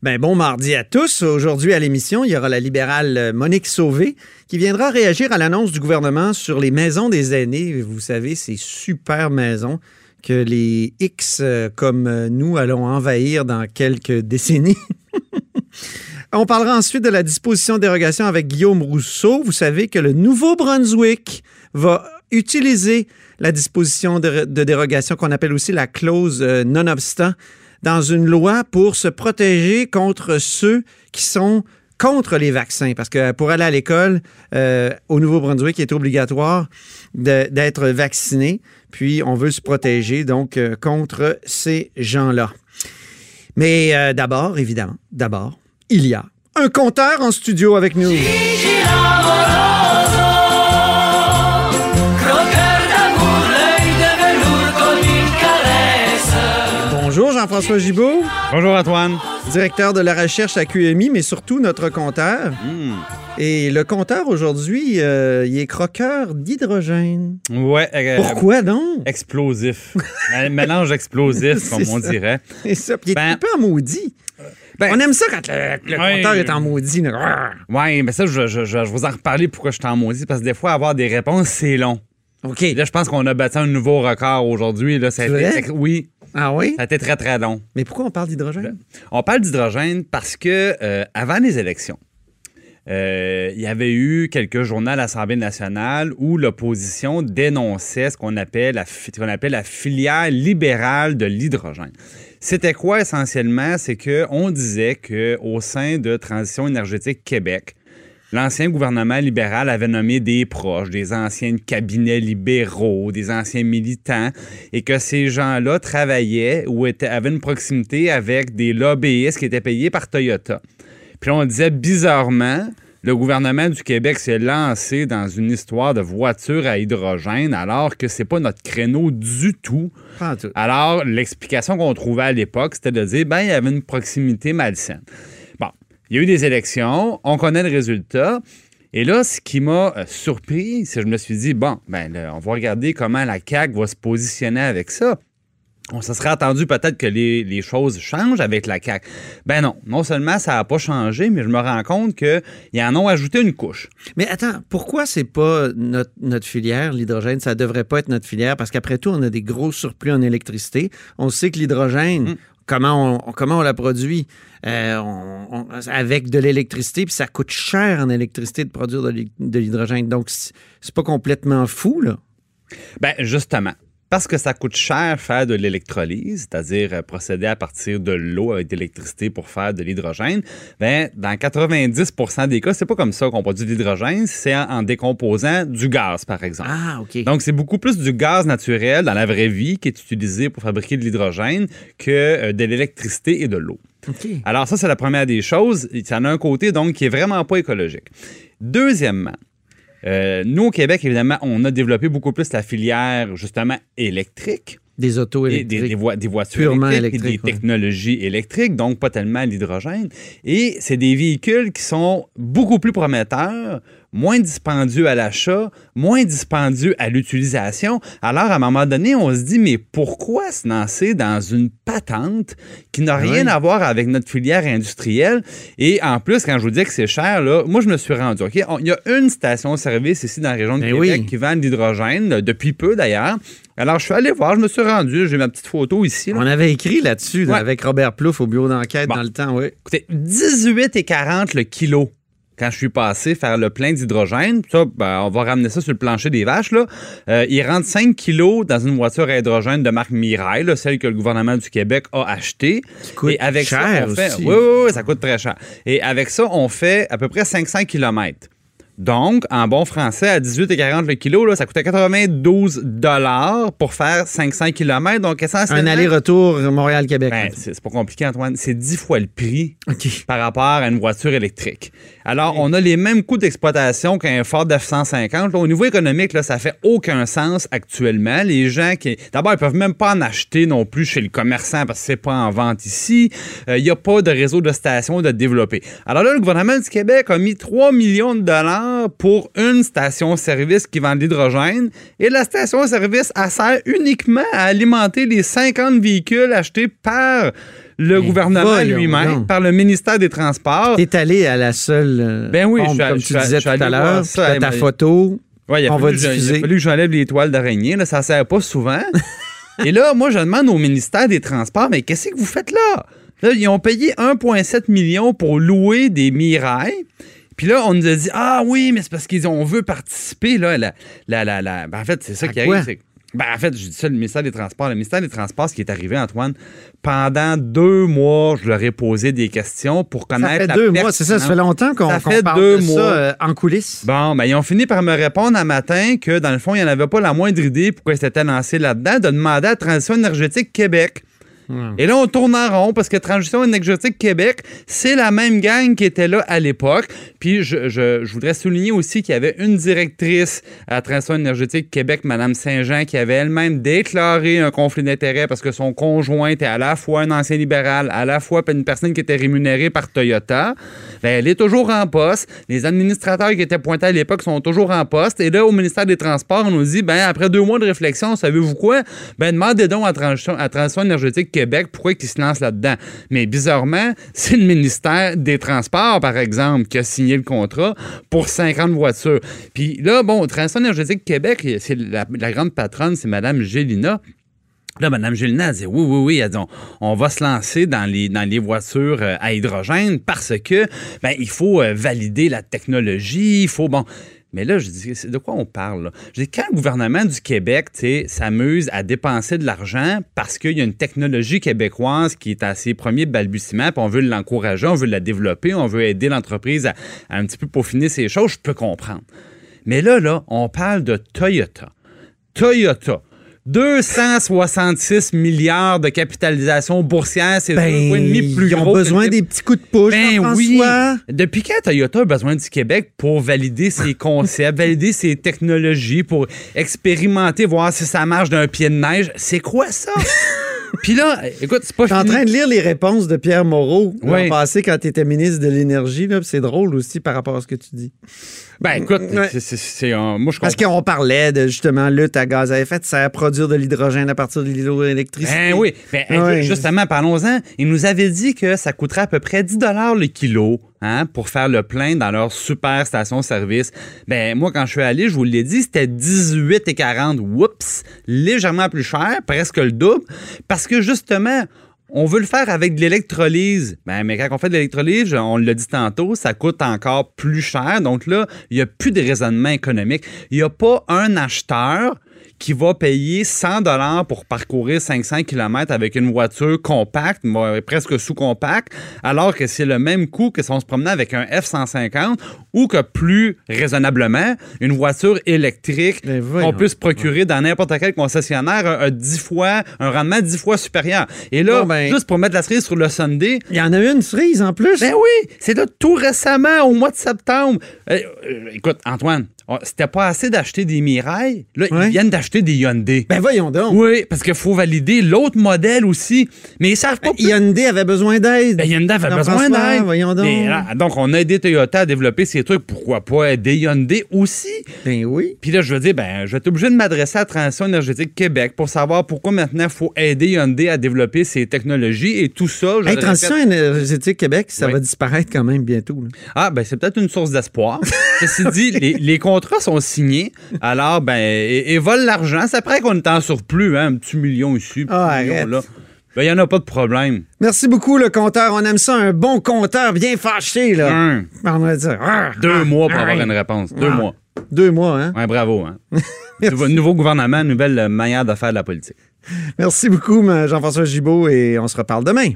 Ben, bon mardi à tous. Aujourd'hui à l'émission, il y aura la libérale euh, Monique Sauvé qui viendra réagir à l'annonce du gouvernement sur les maisons des aînés. Vous savez, ces super maisons que les X euh, comme euh, nous allons envahir dans quelques décennies. On parlera ensuite de la disposition dérogation avec Guillaume Rousseau. Vous savez que le Nouveau-Brunswick va utiliser la disposition de, de dérogation qu'on appelle aussi la clause non-obstant dans une loi pour se protéger contre ceux qui sont contre les vaccins. Parce que pour aller à l'école, euh, au Nouveau-Brunswick, il est obligatoire d'être vacciné. Puis on veut se protéger donc euh, contre ces gens-là. Mais euh, d'abord, évidemment, d'abord, il y a un compteur en studio avec nous. Jean-François Gibault. Bonjour Antoine. Directeur de la recherche à QMI, mais surtout notre compteur. Hmm. Et le compteur aujourd'hui, euh, il est croqueur d'hydrogène. Ouais. euh, Pourquoi donc? Explosif. Mélange explosif, comme on ça. dirait. C'est ça. Puis il est Ben- un peu en maudit. Ben- On aime ça quand le, le Ouais. compteur est en maudit. Ouais, mais ça, je, je, je, je vais vous en reparler pourquoi je suis en maudit, parce que des fois, avoir des réponses, c'est long. OK. Là, je pense qu'on a battu un nouveau record aujourd'hui. Là, ça a C'est été- vrai? ex- oui, Ah oui? ça a été très, très long. Mais pourquoi on parle d'hydrogène? On parle d'hydrogène parce que euh, avant les élections, euh, il y avait eu quelques journaux à l'Assemblée nationale où l'opposition dénonçait ce qu'on appelle, la, fi- ce qu'on appelle la filière libérale de l'hydrogène. C'était quoi essentiellement? C'est qu'on disait qu'au sein de Transition énergétique Québec, L'ancien gouvernement libéral avait nommé des proches, des anciens cabinets libéraux, des anciens militants, et que ces gens-là travaillaient ou étaient, avaient une proximité avec des lobbyistes qui étaient payés par Toyota. Puis là, on disait bizarrement, le gouvernement du Québec s'est lancé dans une histoire de voiture à hydrogène alors que c'est pas notre créneau du tout. Alors, l'explication qu'on trouvait à l'époque, c'était de dire, ben, il y avait une proximité malsaine. Il y a eu des élections, on connaît le résultat. Et là, ce qui m'a euh, surpris, c'est que je me suis dit, bon, ben, là, on va regarder comment la CAQ va se positionner avec ça. On se serait attendu peut-être que les, les choses changent avec la CAQ. Ben non, non seulement ça n'a pas changé, mais je me rends compte qu'ils en ont ajouté une couche. Mais attends, pourquoi c'est pas notre, notre filière, l'hydrogène? Ça devrait pas être notre filière parce qu'après tout, on a des gros surplus en électricité. On sait que l'hydrogène, comment, on, comment la produit? Euh, avec de l'électricité, puis ça coûte cher en électricité de produire de l'hy- de l'hydrogène. Donc, c'est pas complètement fou, là. Ben justement. Parce que ça coûte cher faire de l'électrolyse, c'est-à-dire euh, procéder à partir de l'eau avec de l'électricité pour faire de l'hydrogène, ben, dans 90 des cas, c'est pas comme ça qu'on produit de l'hydrogène, c'est en, en décomposant du gaz, par exemple. Ah, OK. Donc, c'est beaucoup plus du gaz naturel dans la vraie vie qui est utilisé pour fabriquer de l'hydrogène que euh, de l'électricité et de l'eau. OK. Alors ça, c'est la première des choses. Ça en a un côté, donc, qui est vraiment pas écologique. Deuxièmement, euh, nous, au Québec, évidemment, on a développé beaucoup plus la filière, justement, électrique. Des autos électriques. des, des voi- des voitures Purement électriques, électriques, des ouais. technologies électriques, donc pas tellement l'hydrogène. Et c'est des véhicules qui sont beaucoup plus prometteurs, moins dispendieux à l'achat, moins dispendieux à l'utilisation. Alors, à un moment donné, on se dit, mais pourquoi se lancer dans une patente qui n'a rien Oui. à voir avec notre filière industrielle? Et en plus, quand je vous dis que c'est cher, là, moi, je me suis rendu. OK, On- il y a une station-service ici dans la région de Ben Québec oui. qui vend de l'hydrogène, depuis peu d'ailleurs. Alors, je suis allé voir, je me suis rendu, j'ai ma petite photo ici. là. On avait écrit là-dessus, là, Ouais. avec Robert Plouffe au bureau d'enquête Bon. dans le temps, oui. Écoutez, 18,40 le kilo quand je suis passé faire le plein d'hydrogène. Ça, ben, on va ramener ça sur le plancher des vaches. Là. Euh, il rentre 5 kilos dans une voiture à hydrogène de marque Mirai, là, celle que le gouvernement du Québec a achetée. coûte Et avec cher ça, on fait. aussi. Oui, oui, oui, ça coûte très cher. Et avec ça, on fait à peu près 500 km. Donc, en bon français, à 18,40 le kilo, là, ça coûtait 92 dollars pour faire 500 km. Donc, Un essentiellement... aller-retour Montréal-Québec. Ben, c'est pas compliqué, Antoine. C'est 10 fois le prix par rapport à une voiture électrique. Alors, on a les mêmes coûts d'exploitation qu'un Ford F-150. Là, au niveau économique, là, ça fait aucun sens actuellement. Les gens qui... D'abord, ils peuvent même pas en acheter non plus chez le commerçant parce que c'est pas en vente ici. Euh, Il n'y a pas de réseau de stations de développer. Alors là, le gouvernement du Québec a mis 3 millions de dollars pour une station-service qui vend de l'hydrogène. Et la station-service, elle sert uniquement à alimenter les 50 véhicules achetés par le Mais gouvernement lui-même, par le ministère des Transports. T'es allé à la seule euh, Ben oui, pompe, je comme je tu disais tout à l'heure. ta photo. Ouais, On va diffuser. Il a fallu que j'enlève les toiles d'araignée, là, ça sert pas souvent. Et là, moi, je demande au ministère des Transports, mais qu'est-ce que vous faites là? Là, ils ont payé 1,7 million pour louer des mirailles. Puis là, on nous a dit, ah oui, mais c'est parce qu'on veut participer, là. La, la, la, la- Ben, en fait, c'est ça À qui quoi? arrive. Ben, en fait, je dis ça, le ministère des Transports. Le ministère des Transports, ce qui est arrivé, Antoine, pendant deux mois, je leur ai posé des questions pour Ça connaître fait la deux mois, c'est ça, ça fait longtemps qu'on Ça fait parle deux de mois. ça euh, en coulisses. Bon, ben, ils ont fini par me répondre un matin que, dans le fond, il n'y en avait pas la moindre idée pourquoi ils s'étaient lancés là-dedans, de demander à Transition énergétique Québec. Et là, on tourne en rond parce que Transition énergétique Québec, c'est la même gang qui était là à l'époque. Puis je, je- voudrais souligner aussi qu'il y avait une directrice à Transition énergétique Québec, Mme Saint-Jean, qui avait elle-même déclaré un conflit d'intérêts parce que son conjoint était à la fois un ancien libéral, à la fois une personne qui était rémunérée par Toyota. Ben, elle est toujours en poste. Les administrateurs qui étaient pointés à l'époque sont toujours en poste. Et là, au ministère des Transports, on nous dit, ben, après deux mois de réflexion, savez-vous quoi? Ben, demandez donc à Transition, à Transition énergétique Québec pourquoi ils se lancent là-dedans? Mais bizarrement, c'est le ministère des Transports, par exemple, qui a signé le contrat pour 50 voitures. Puis là, bon, Transition énergétique Québec, c'est la, la grande patronne, c'est Mme Gélina. Là, Mme Gélina a dit oui, oui, oui. Elle dit, on, on va se lancer dans les, dans les voitures euh, à hydrogène parce que ben, il faut euh, valider la technologie, il faut bon. Mais là, je dis, c'est de quoi on parle? Je dis, quand le gouvernement du Québec s'amuse à dépenser de l'argent parce qu'il y a une technologie québécoise qui est à ses premiers balbutiements, puis on veut l'encourager, on veut la développer, on veut aider l'entreprise à, à un petit peu peaufiner ses choses, je peux comprendre. Mais là, là, on parle de Toyota. Toyota. 266 milliards de capitalisation boursière, c'est Ben, demi plus ils ont gros besoin des petits coups de pouce, ben oui. Depuis quand Toyota a besoin du Québec pour valider ses concepts, valider ses technologies, pour expérimenter, voir si ça marche d'un pied de neige? C'est quoi ça? Puis là, écoute, c'est pas Je suis en train de lire les réponses de Pierre Moreau Oui. passé quand tu étais ministre de l'Énergie. C'est drôle aussi par rapport à ce que tu dis. Ben écoute, Ouais. c'est- un- moi je Parce qu'on parlait de justement lutte à gaz à effet de serre, produire de l'hydrogène à partir de l'hydroélectricité. Ben oui. Ben, Ouais. Justement, parlons-en. Ils nous avaient dit que ça coûterait à peu près 10 le kilo hein, pour faire le plein dans leur super station-service. Ben moi, quand je suis allé, je vous l'ai dit, c'était 18,40. Oups! Légèrement plus cher, presque le double. Parce que justement, on veut le faire avec de l'électrolyse. Ben, mais quand on fait de l'électrolyse, on l'a dit tantôt, ça coûte encore plus cher. Donc là, il n'y a plus de raisonnement économique. Il n'y a pas un acheteur qui va payer 100 dollars pour parcourir 500 km avec une voiture compacte, presque sous-compacte, alors que c'est le même coût que si on se promenait avec un F-150 ou que plus raisonnablement, une voiture électrique Ben qu'on peut se procurer dans n'importe quel concessionnaire a, a 10 fois, un rendement 10 fois supérieur. Et là, Bon, ben- juste pour mettre la cerise sur le Sunday, Il y en a eu une cerise en plus. ben oui, c'est là tout récemment, au mois de septembre. Euh, euh, écoute, Antoine, c'était pas assez d'acheter des Mirai. Là, Ouais. ils viennent d'acheter des Hyundai. Ben voyons donc. oui, parce qu'il faut valider l'autre modèle aussi. Mais ils savent pas. Hyundai avait besoin d'aide. Ben, Hyundai avait Non, besoin d'aide. voyons donc. Mais là, donc, on a aidé Toyota à développer ces trucs. Pourquoi pas aider Hyundai aussi? Ben oui. Puis là, je veux dire, ben, je vais être obligé de m'adresser à Transition énergétique Québec pour savoir pourquoi maintenant il faut aider Hyundai à développer ses technologies et tout ça. je Hey, Transition répète- énergétique Québec, ça Oui. va disparaître quand même bientôt. là. Ah, ben c'est peut-être une source d'espoir. Ceci dit, les, les contrats sont signés. Alors, ben, et, et volent l'argent. C'est après qu'on est en surplus, hein, un petit million ici, un Ah, million arrête. là. Ben, il n'y en a pas de problème. Merci beaucoup, le compteur. On aime ça, un bon compteur bien fâché. Là. Un, On va dire. deux mois pour avoir une réponse. Deux Ah. mois. Deux mois, hein? Ouais, bravo. Hein. nouveau, nouveau gouvernement, nouvelle manière de faire de la politique. Merci beaucoup, Jean-François Gibault, et on se reparle demain.